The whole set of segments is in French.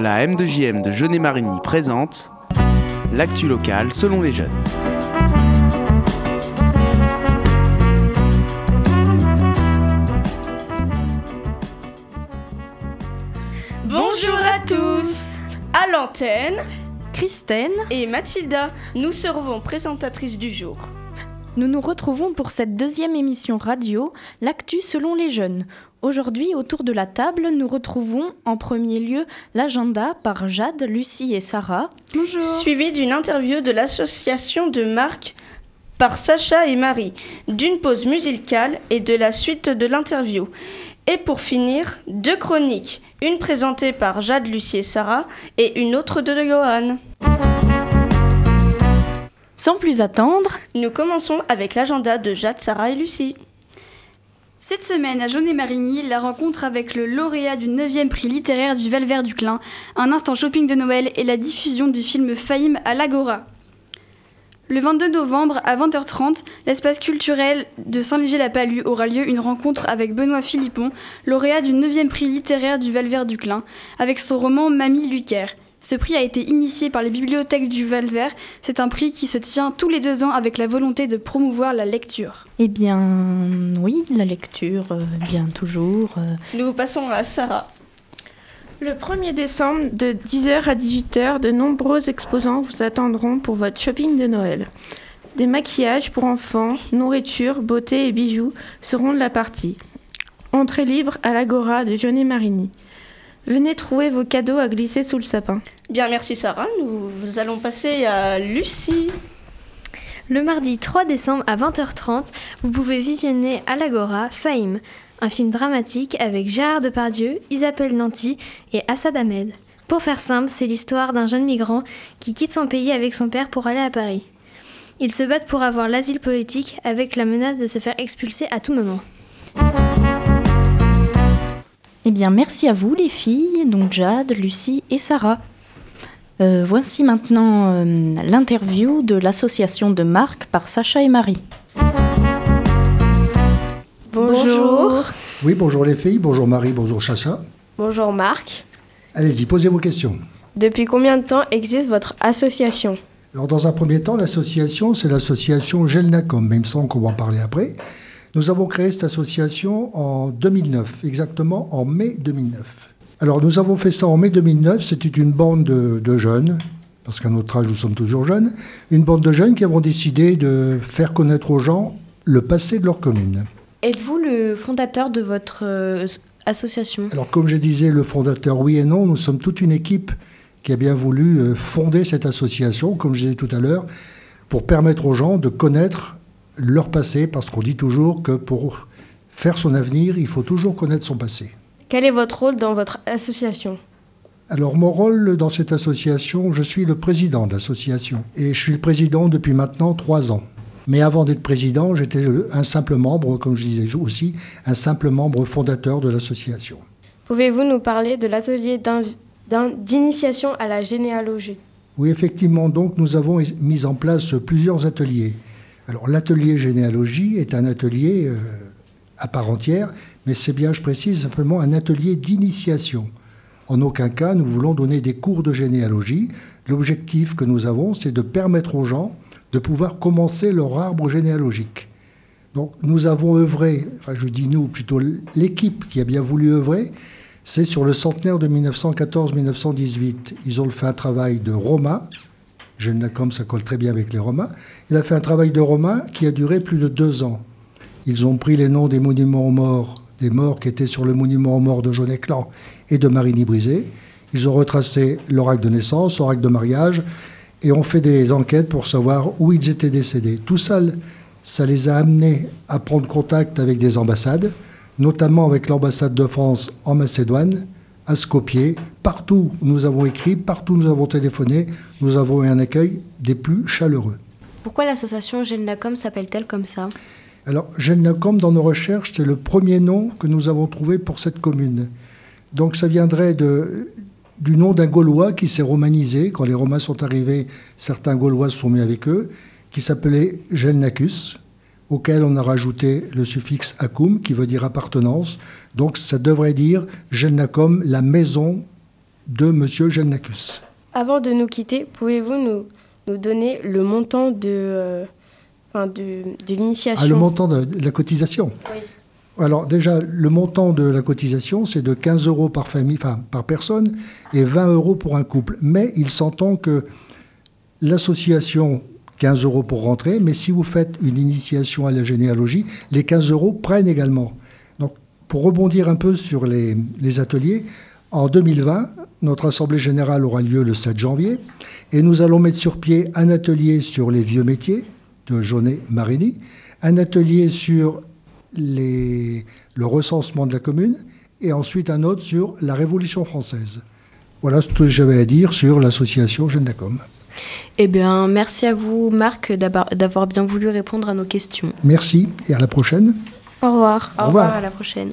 La M2JM de Jeunet-Marigny présente l'actu locale selon les jeunes. Bonjour à tous À l'antenne, Christine et Mathilda, nous serons présentatrices du jour. Nous nous retrouvons pour cette deuxième émission radio, l'actu selon les jeunes. Aujourd'hui, autour de la table, nous retrouvons en premier lieu l'agenda par Jade, Lucie et Sarah. Bonjour. Suivi d'une interview de l'association de Marc par Sacha et Marie, d'une pause musicale et de la suite de l'interview. Et pour finir, deux chroniques, une présentée par Jade, Lucie et Sarah et une autre de Johan. Sans plus attendre, nous commençons avec l'agenda de Jade, Sarah et Lucie. Cette semaine, à Jaunet-Marigny, la rencontre avec le lauréat du 9e prix littéraire du Val-Vert du Clin, un instant shopping de Noël et la diffusion du film Faïm à l'Agora. Le 22 novembre à 20h30, l'espace culturel de Saint-Léger-la-Palue aura lieu une rencontre avec Benoît Philippon, lauréat du 9e prix littéraire du Val-Vert du Clin, avec son roman Mamie Lucaire. Ce prix a été initié par les bibliothèques du Val-Vert. C'est un prix qui se tient tous les deux ans avec la volonté de promouvoir la lecture. Eh bien, oui, la lecture, euh, bien toujours. euh. Nous passons à Sarah. Le 1er décembre, de 10h à 18h, de nombreux exposants vous attendront pour votre shopping de Noël. Des maquillages pour enfants, nourriture, beauté et bijoux seront de la partie. Entrée libre à l'Agora de Jaunet-Marigny. Venez trouver vos cadeaux à glisser sous le sapin. Bien, merci Sarah. Nous allons passer à Lucie. Le mardi 3 décembre à 20h30, vous pouvez visionner à l'Agora Faïm, un film dramatique avec Gérard Depardieu, Isabelle Nanty et Assad Ahmed. Pour faire simple, c'est l'histoire d'un jeune migrant qui quitte son pays avec son père pour aller à Paris. Ils se battent pour avoir l'asile politique avec la menace de se faire expulser à tout moment. Eh bien, merci à vous les filles, donc Jade, Lucie et Sarah. Euh, voici maintenant euh, l'interview de l'association de Marc par Sacha et Marie. Bonjour. Oui, bonjour les filles, bonjour Marie, bonjour Chacha. Bonjour Marc. Allez-y, posez vos questions. Depuis combien de temps existe votre association? Alors, dans un premier temps, l'association, c'est l'association Gelnacom, mais il me semble qu'on va en parler après. Nous avons créé cette association en 2009, exactement en mai 2009. Alors, nous avons fait ça en mai 2009. C'était une bande de, de jeunes, parce qu'à notre âge, nous sommes toujours jeunes, une bande de jeunes qui avons décidé de faire connaître aux gens le passé de leur commune. Êtes-vous le fondateur de votre euh, association? Alors, comme je disais, le fondateur, oui et non, nous sommes toute une équipe qui a bien voulu euh, fonder cette association, comme je disais tout à l'heure, pour permettre aux gens de connaître leur passé, parce qu'on dit toujours que pour faire son avenir, il faut toujours connaître son passé. Quel est votre rôle dans votre association? Alors, mon rôle dans cette association, je suis le président de l'association. Et je suis le président depuis maintenant trois ans. Mais avant d'être président, j'étais un simple membre, comme je disais aussi, un simple membre fondateur de l'association. Pouvez-vous nous parler de l'atelier d'in- d'in- d'initiation à la généalogie? Oui, effectivement, donc nous avons mis en place plusieurs ateliers. Alors l'atelier généalogie est un atelier euh, à part entière, mais c'est bien, je précise, simplement un atelier d'initiation. En aucun cas, nous voulons donner des cours de généalogie. L'objectif que nous avons, c'est de permettre aux gens de pouvoir commencer leur arbre généalogique. Donc nous avons œuvré, je dis nous, plutôt l'équipe qui a bien voulu œuvrer, c'est sur le centenaire de 1914-1918. Ils ont fait un travail de Romain, comme ça colle très bien avec les Romains. Il a fait un travail de Romain qui a duré plus de deux ans. Ils ont pris les noms des monuments aux morts, des morts qui étaient sur le monument aux morts de Jaunet-Clan et de Marigny-Brisé. Ils ont retracé leur acte de naissance, leur acte de mariage, et ont fait des enquêtes pour savoir où ils étaient décédés. Tout ça, ça les a amenés à prendre contact avec des ambassades, notamment avec l'ambassade de France en Macédoine, à Skopje. Partout où nous avons écrit, partout où nous avons téléphoné, nous avons eu un accueil des plus chaleureux. Pourquoi l'association Gelnacom s'appelle-t-elle comme ça? Alors, Gelnacom, dans nos recherches, c'est le premier nom que nous avons trouvé pour cette commune. Donc, ça viendrait de, du nom d'un Gaulois qui s'est romanisé. Quand les Romains sont arrivés, certains Gaulois se sont mis avec eux, qui s'appelait Gelnacus, auquel on a rajouté le suffixe acum, qui veut dire appartenance. Donc ça devrait dire Gelnacum, la maison de M. Gelnacus. Avant de nous quitter, pouvez-vous nous, nous donner le montant de, euh, enfin de, de l'initiation Ah, le montant de, de la cotisation Oui. Alors déjà, le montant de la cotisation, c'est de 15 euros par famille, enfin par personne, et 20 euros pour un couple. Mais il s'entend que l'association, 15 euros pour rentrer, mais si vous faites une initiation à la généalogie, les 15 euros prennent également. Donc, pour rebondir un peu sur les, ateliers, en 2020, notre assemblée générale aura lieu le 7 janvier, et nous allons mettre sur pied un atelier sur les vieux métiers de Jaunet Marini, un atelier sur le recensement de la commune, et ensuite un autre sur la Révolution française. Voilà ce que j'avais à dire sur l'association Genacom. Eh bien, merci à vous, Marc, d'avoir bien voulu répondre à nos questions. Merci et à la prochaine. Au revoir. Au Au revoir. revoir, à la prochaine.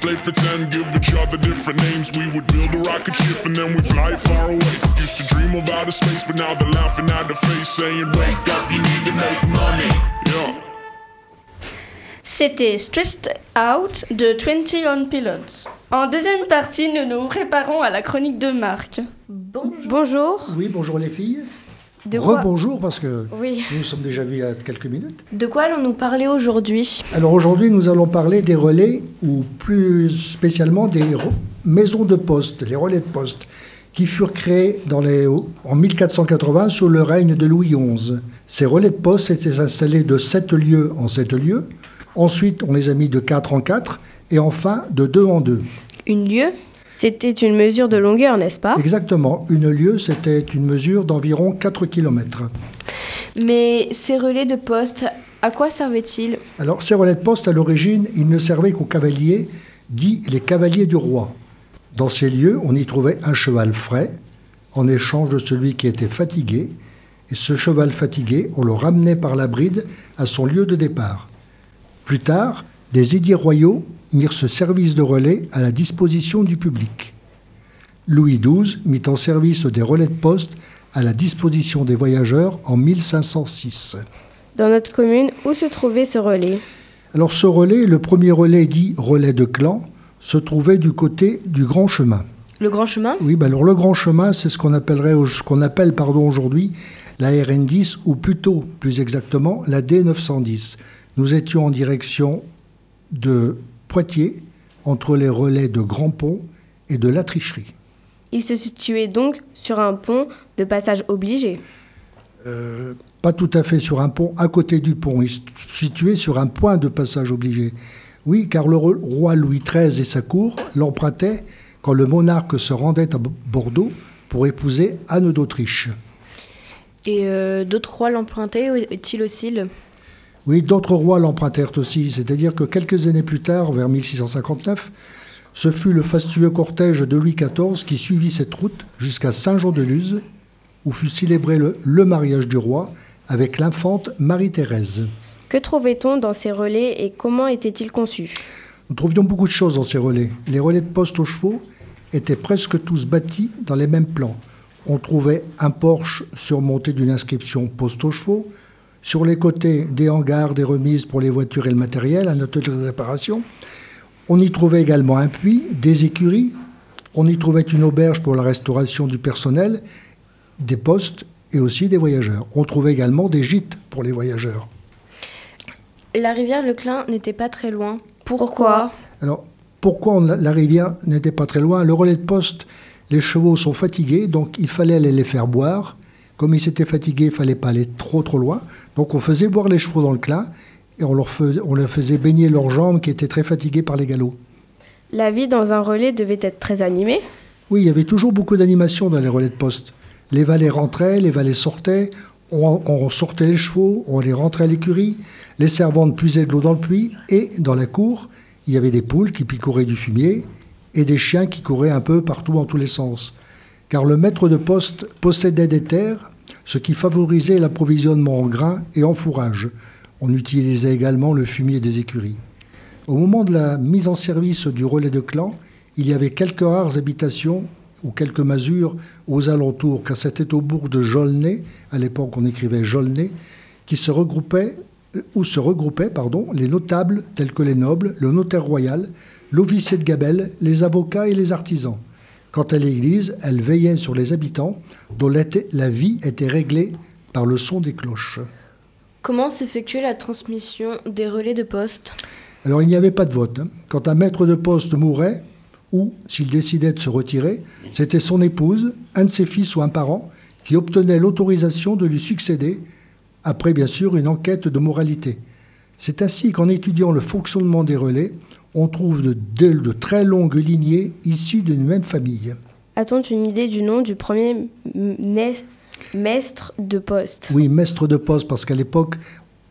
play pretend, give each other different names. We would build a rocket ship and then we fly far away. Used to dream of outer space, but now they're laughing at the face, saying, Wake up, you need to make money. Yeah. C'était Stressed Out de 21 Pilots. En deuxième partie, nous nous préparons à la chronique de Marc. Bonjour. Oui, bonjour les filles. Quoi Rebonjour parce que Oui. nous sommes déjà vus il y a quelques minutes. De quoi allons-nous parler aujourd'hui? Alors aujourd'hui, nous allons parler des relais, ou plus spécialement des maisons de poste, les relais de poste, qui furent créés dans les, en 1480 sous le règne de Louis XI. Ces relais de poste étaient installés de 7 lieux en 7 lieux. Ensuite, on les a mis de 4 en 4 et enfin de 2 en 2. Une lieue C'était une mesure de longueur, n'est-ce pas Exactement. Une lieue, c'était une mesure d'environ 4 km. Mais ces relais de poste, à quoi servaient-ils Alors, ces relais de poste, à l'origine, ils ne servaient qu'aux cavaliers, dits les cavaliers du roi. Dans ces lieux, on y trouvait un cheval frais, en échange de celui qui était fatigué, et ce cheval fatigué, on le ramenait par la bride à son lieu de départ. Plus tard, des édits royaux mirent ce service de relais à la disposition du public. Louis XII mit en service des relais de poste à la disposition des voyageurs en 1506. Dans notre commune, où se trouvait ce relais? Alors ce relais, le premier relais dit relais de clan, se trouvait du côté du Grand Chemin. Le Grand Chemin? Oui, ben alors le Grand Chemin, c'est ce qu'on appellerait, ce qu'on appelle pardon aujourd'hui la RN10 ou plutôt, plus exactement, la D910. Nous étions en direction de Poitiers, entre les relais de Grand Pont et de La Tricherie. Il se situait donc sur un pont de passage obligé. Euh, pas tout à fait sur un pont, à côté du pont. Il se situait sur un point de passage obligé. Oui, car le roi Louis XIII et sa cour l'empruntaient quand le monarque se rendait à Bordeaux pour épouser Anne d'Autriche. Et euh, d'autres rois l'empruntaient-ils aussi Oui, d'autres rois l'empruntèrent aussi. C'est-à-dire que quelques années plus tard, vers 1659, ce fut le fastueux cortège de Louis XIV qui suivit cette route jusqu'à Saint-Jean-de-Luz, où fut célébré le, le mariage du roi avec l'infante Marie-Thérèse. Que trouvait-on dans ces relais et comment étaient-ils conçus Nous trouvions beaucoup de choses dans ces relais. Les relais de poste aux chevaux étaient presque tous bâtis dans les mêmes plans. On trouvait un porche surmonté d'une inscription poste aux chevaux, sur les côtés des hangars, des remises pour les voitures et le matériel, un atelier de réparation. On y trouvait également un puits, des écuries, on y trouvait une auberge pour la restauration du personnel, des postes et aussi des voyageurs. On trouvait également des gîtes pour les voyageurs. La rivière Le Clin n'était pas très loin. Pourquoi? Alors, pourquoi on- la rivière n'était pas très loin? Le relais de poste, les chevaux sont fatigués, donc il fallait aller les faire boire. Comme ils étaient fatigués, il fallait pas aller trop trop loin. Donc on faisait boire les chevaux dans le Clin et on leur, fais- on leur faisait baigner leurs jambes qui étaient très fatiguées par les galops. La vie dans un relais devait être très animée. Oui, il y avait toujours beaucoup d'animation dans les relais de poste. Les valets rentraient, les valets sortaient, on, on sortait les chevaux, on les rentrait à l'écurie, les servantes puisaient de l'eau dans le puits, et dans la cour, il y avait des poules qui picoraient du fumier et des chiens qui couraient un peu partout en tous les sens. Car le maître de poste possédait des terres, ce qui favorisait l'approvisionnement en grains et en fourrage. On utilisait également le fumier des écuries. Au moment de la mise en service du relais de clan, il y avait quelques rares habitations ou quelques masures aux alentours, car c'était au bourg de Jolnay, à l'époque on écrivait Jolnay, qui se regroupaient, euh, où se regroupaient les notables tels que les nobles, le notaire royal, l'officier de gabelle, les avocats et les artisans. Quant à l'Église, elle veillait sur les habitants, dont la la vie était réglée par le son des cloches. Comment s'effectuait la transmission des relais de poste? Alors il n'y avait pas de vote. hein. Quand un maître de poste mourait, ou s'il décidait de se retirer, c'était son épouse, un de ses fils ou un parent qui obtenait l'autorisation de lui succéder, après bien sûr une enquête de moralité. C'est ainsi qu'en étudiant le fonctionnement des relais, on trouve de, de- de très longues lignées issues d'une même famille. A-t-on une idée du nom du premier maître de poste? Oui, maître de poste, parce qu'à l'époque,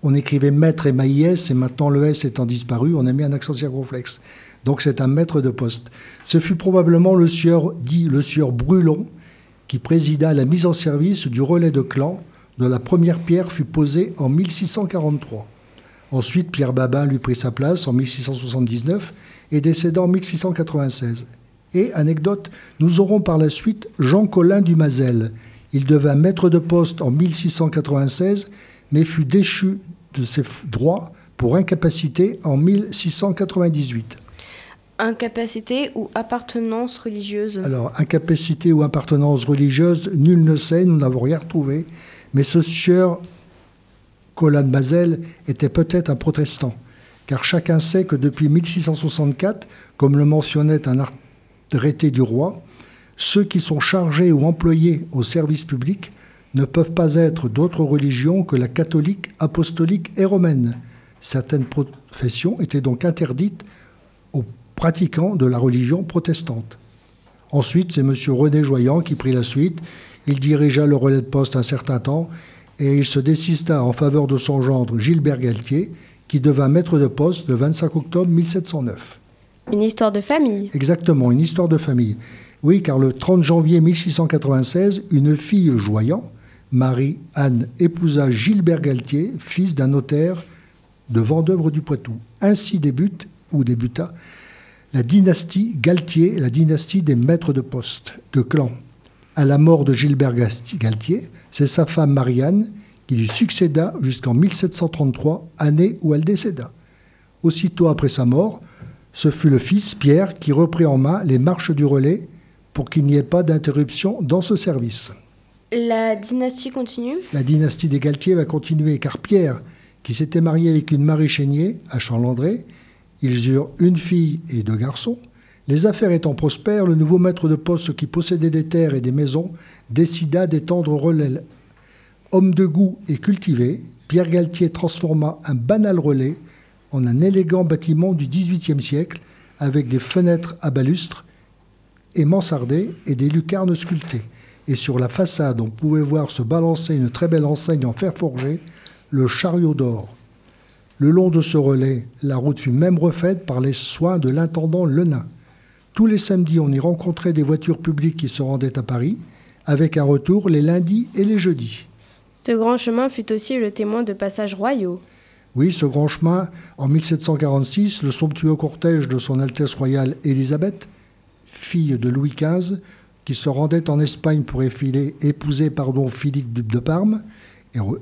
on écrivait maître et maïs, et maintenant le S étant disparu, on a mis un accent circonflexe. Donc c'est un maître de poste. Ce fut probablement le sieur, dit le sieur Brulon, qui présida la mise en service du relais de clan, dont la première pierre fut posée en 1643. Ensuite, Pierre Babin lui prit sa place en 1679 et décéda en 1696. Et, anecdote, nous aurons par la suite Jean Collin du Mazel. Il devint maître de poste en 1696, mais fut déchu de ses droits pour incapacité en 1698. Incapacité ou appartenance religieuse? Alors, incapacité ou appartenance religieuse, nul ne sait, nous n'avons rien retrouvé, mais ce sieur Colin Mazel était peut-être un protestant, car chacun sait que depuis 1664, comme le mentionnait un arrêté du roi, ceux qui sont chargés ou employés au service public ne peuvent pas être d'autres religions que la catholique, apostolique et romaine. Certaines professions étaient donc interdites aux pratiquants de la religion protestante. Ensuite, c'est M. René Joyant qui prit la suite. Il dirigea le relais de poste un certain temps et il se désista en faveur de son gendre Gilbert Galtier, qui devint maître de poste le 25 octobre 1709. Une histoire de famille. Exactement, une histoire de famille. Oui, car le 30 janvier 1696, une fille joyant, Marie-Anne, épousa Gilbert Galtier, fils d'un notaire de Vendeuvre du Poitou. Ainsi débute, ou débuta, la dynastie Galtier, la dynastie des maîtres de poste, de clan. À la mort de Gilbert Galtier, c'est sa femme Marianne qui lui succéda jusqu'en 1733, année où elle décéda. Aussitôt après sa mort, ce fut le fils Pierre qui reprit en main les marches du relais pour qu'il n'y ait pas d'interruption dans ce service. La dynastie continue? La dynastie des Galtier va continuer car Pierre, qui s'était marié avec une Marie Chénier à Chalandré, ils eurent une fille et deux garçons. Les affaires étant prospères, le nouveau maître de poste qui possédait des terres et des maisons décida d'étendre relais. Homme de goût et cultivé, Pierre Galtier transforma un banal relais en un élégant bâtiment du XVIIIe siècle avec des fenêtres à balustres et mansardées et des lucarnes sculptées. Et sur la façade, on pouvait voir se balancer une très belle enseigne en fer forgé, le chariot d'or. Le long de ce relais, la route fut même refaite par les soins de l'intendant Lenain. Tous les samedis, on y rencontrait des voitures publiques qui se rendaient à Paris, avec un retour les lundis et les jeudis. Ce grand chemin fut aussi le témoin de passages royaux. Oui, ce grand chemin, en 1746, le somptueux cortège de Son Altesse royale Élisabeth, fille de Louis XV, qui se rendait en Espagne pour épouser pardon, Philippe duc de Parme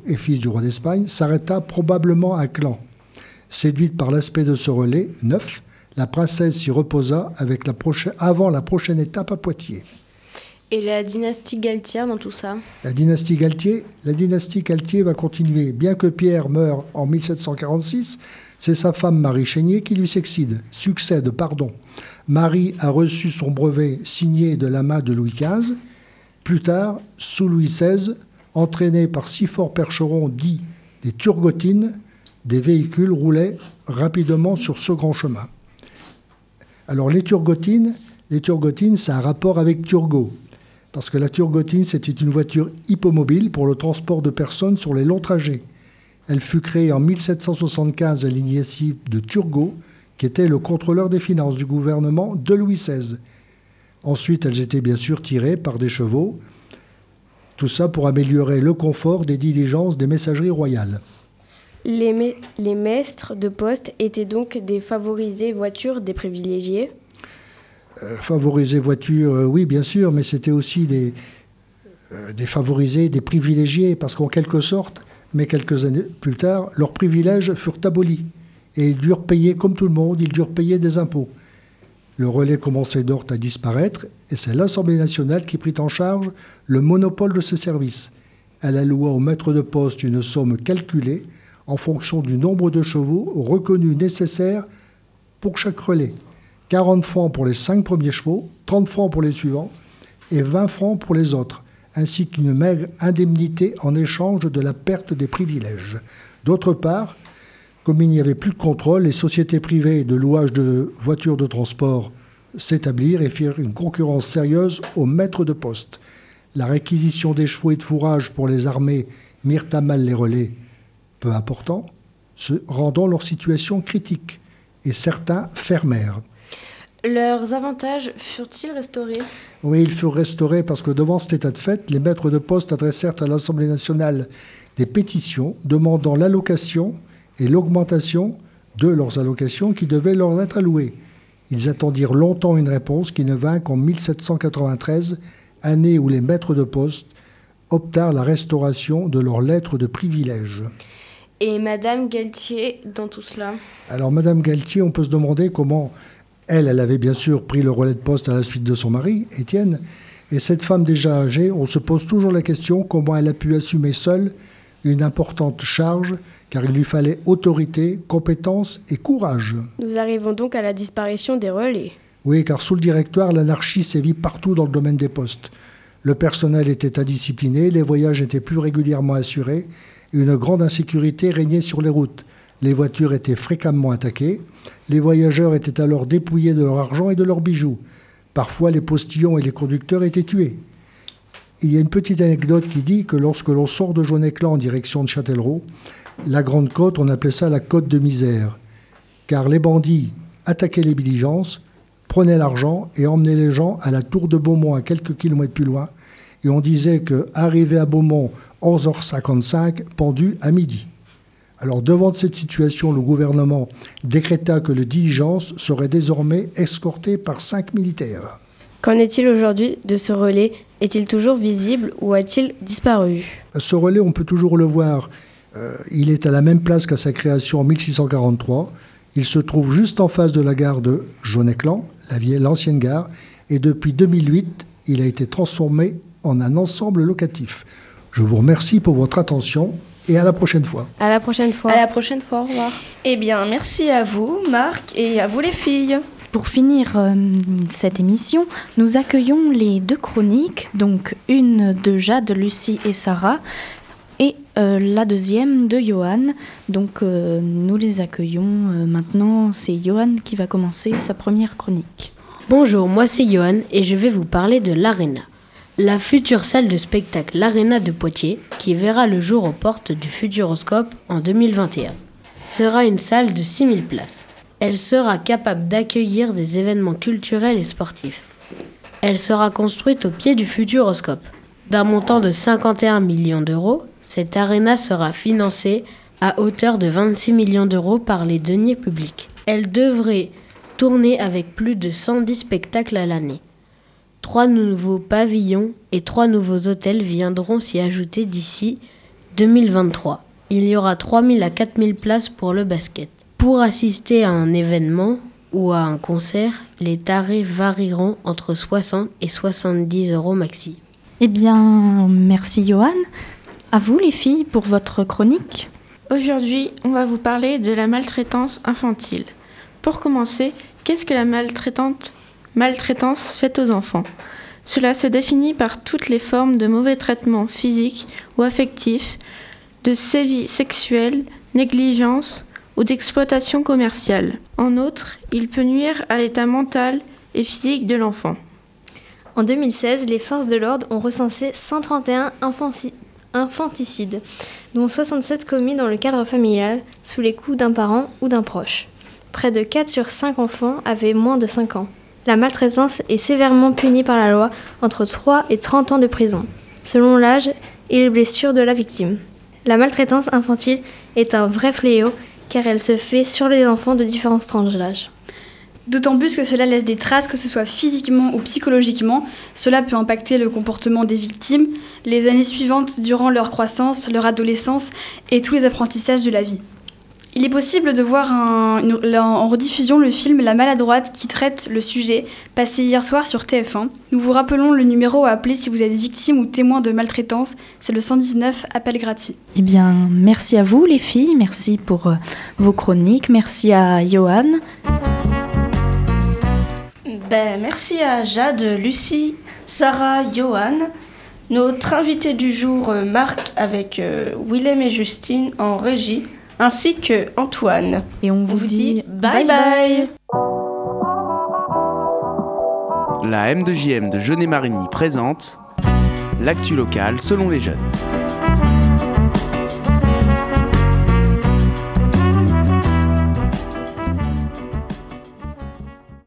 et, fils du roi d'Espagne, s'arrêta probablement à Clan. Séduite par l'aspect de ce relais neuf, la princesse s'y reposa avec la avant la prochaine étape à Poitiers. Et la dynastie Galtier dans tout ça? La dynastie Galtier, la dynastie Galtier va continuer. Bien que Pierre meure en 1746, c'est sa femme Marie Chénier qui lui succède. Succède, pardon. Marie a reçu son brevet signé de la main de Louis XV. Plus tard, sous Louis XVI, entraîné par six forts percherons dits des turgotines, des véhicules roulaient rapidement sur ce grand chemin. Alors les turgotines, les turgotines, un rapport avec Turgot. Parce que la Turgotine, c'était une voiture hippomobile pour le transport de personnes sur les longs trajets. Elle fut créée en 1775 à l'initiative de Turgot, qui était le contrôleur des finances du gouvernement de Louis XVI. Ensuite, elles étaient bien sûr tirées par des chevaux. Tout ça pour améliorer le confort des diligences des messageries royales. Les, maîtres de poste étaient donc des favorisés voitures des privilégiés? Euh, favoriser voiture, euh, oui, bien sûr, mais c'était aussi des, euh, des favorisés, des privilégiés, parce qu'en quelque sorte, mais quelques années plus tard, leurs privilèges furent abolis. Et ils durent payer, comme tout le monde, ils durent payer des impôts. Le relais commençait d'or à disparaître, et c'est l'Assemblée nationale qui prit en charge le monopole de ce service. Elle alloua au maître de poste une somme calculée en fonction du nombre de chevaux reconnus nécessaires pour chaque relais. 40 francs pour les 5 premiers chevaux, 30 francs pour les suivants et 20 francs pour les autres, ainsi qu'une maigre indemnité en échange de la perte des privilèges. D'autre part, comme il n'y avait plus de contrôle, les sociétés privées de louage de voitures de transport s'établirent et firent une concurrence sérieuse aux maîtres de poste. La réquisition des chevaux et de fourrage pour les armées mirent à mal les relais, peu importants, rendant leur situation critique, et certains fermèrent. Leurs avantages furent-ils restaurés? Oui, ils furent restaurés parce que devant cet état de fait, les maîtres de poste adressèrent à l'Assemblée nationale des pétitions demandant l'allocation et l'augmentation de leurs allocations qui devaient leur être allouées. Ils attendirent longtemps une réponse qui ne vint qu'en 1793, année où les maîtres de poste optèrent la restauration de leurs lettres de privilège. Et Madame Galtier dans tout cela Alors Madame Galtier, on peut se demander comment elle, elle avait bien sûr pris le relais de poste à la suite de son mari, Étienne. Et cette femme déjà âgée, on se pose toujours la question comment elle a pu assumer seule une importante charge, car il lui fallait autorité, compétence et courage. Nous arrivons donc à la disparition des relais. Oui, car sous le directoire, l'anarchie sévit partout dans le domaine des postes. Le personnel était indiscipliné, les voyages étaient plus régulièrement assurés, une grande insécurité régnait sur les routes. Les voitures étaient fréquemment attaquées. Les voyageurs étaient alors dépouillés de leur argent et de leurs bijoux. Parfois, les postillons et les conducteurs étaient tués. Il y a une petite anecdote qui dit que lorsque l'on sort de Jauneclan en direction de Châtellerault, la Grande Côte, on appelait ça la Côte de misère, car les bandits attaquaient les diligences, prenaient l'argent et emmenaient les gens à la Tour de Beaumont, à quelques kilomètres plus loin. Et on disait que arrivé à Beaumont 11h55, pendu à midi. Alors devant cette situation, le gouvernement décréta que le diligence serait désormais escorté par cinq militaires. Qu'en est-il aujourd'hui de ce relais? Est-il toujours visible ou a-t-il disparu? Ce relais, on peut toujours le voir. Euh, il est à la même place qu'à sa création en 1643. Il se trouve juste en face de la gare de Jauneclan, l'ancienne gare, et depuis 2008, il a été transformé en un ensemble locatif. Je vous remercie pour votre attention et à la prochaine fois. À la prochaine fois. À la prochaine fois, au revoir. Eh bien, merci à vous, Marc, et à vous les filles. Pour finir euh, cette émission, nous accueillons les deux chroniques, donc une de Jade, Lucie et Sarah, et euh, la deuxième de Johan. Donc euh, nous les accueillons euh, maintenant. C'est Johan qui va commencer sa première chronique. Bonjour, moi c'est Johan et je vais vous parler de l'Arena. La future salle de spectacle L'Arena de Poitiers, qui verra le jour aux portes du Futuroscope en 2021, sera une salle de 6000 places. Elle sera capable d'accueillir des événements culturels et sportifs. Elle sera construite au pied du Futuroscope. D'un montant de 51 millions d'euros, cette arena sera financée à hauteur de 26 millions d'euros par les deniers publics. Elle devrait tourner avec plus de 110 spectacles à l'année. Trois nouveaux pavillons et trois nouveaux hôtels viendront s'y ajouter d'ici 2023. Il y aura 3000 à 4000 places pour le basket. Pour assister à un événement ou à un concert, les tarifs varieront entre 60 et 70 euros maxi. Eh bien, merci Johan. À vous les filles pour votre chronique. Aujourd'hui, on va vous parler de la maltraitance infantile. Pour commencer, qu'est-ce que la maltraitante maltraitance faite aux enfants Cela se définit par toutes les formes de mauvais traitements physiques ou affectifs, de sévices sexuels, négligence ou d'exploitation commerciale. En outre, il peut nuire à l'état mental et physique de l'enfant. En 2016, les forces de l'ordre ont recensé 131 infanti- infanticides, dont 67 commis dans le cadre familial, sous les coups d'un parent ou d'un proche. Près de 4 sur 5 enfants avaient moins de 5 ans. La maltraitance est sévèrement punie par la loi entre 3 et 30 ans de prison, selon l'âge et les blessures de la victime. La maltraitance infantile est un vrai fléau car elle se fait sur les enfants de différents tranches d'âge. D'autant plus que cela laisse des traces, que ce soit physiquement ou psychologiquement. Cela peut impacter le comportement des victimes, les années suivantes durant leur croissance, leur adolescence et tous les apprentissages de la vie. Il est possible de voir un- une- en rediffusion le film La maladroite qui traite le sujet, passé hier soir sur TF1. Nous vous rappelons le numéro à appeler si vous êtes victime ou témoin de maltraitance, c'est le 119 appel gratuit. Eh bien, merci à vous les filles, merci pour euh, vos chroniques, merci à Johan. Ben, merci à Jade, Lucie, Sarah, Johan. Notre invité du jour, euh, Marc, avec euh, Willem et Justine en régie, ainsi que Antoine. Et on vous, vous dit, dit bye bye. La M2JM de Jeunet-Marigny présente l'actu locale selon les jeunes.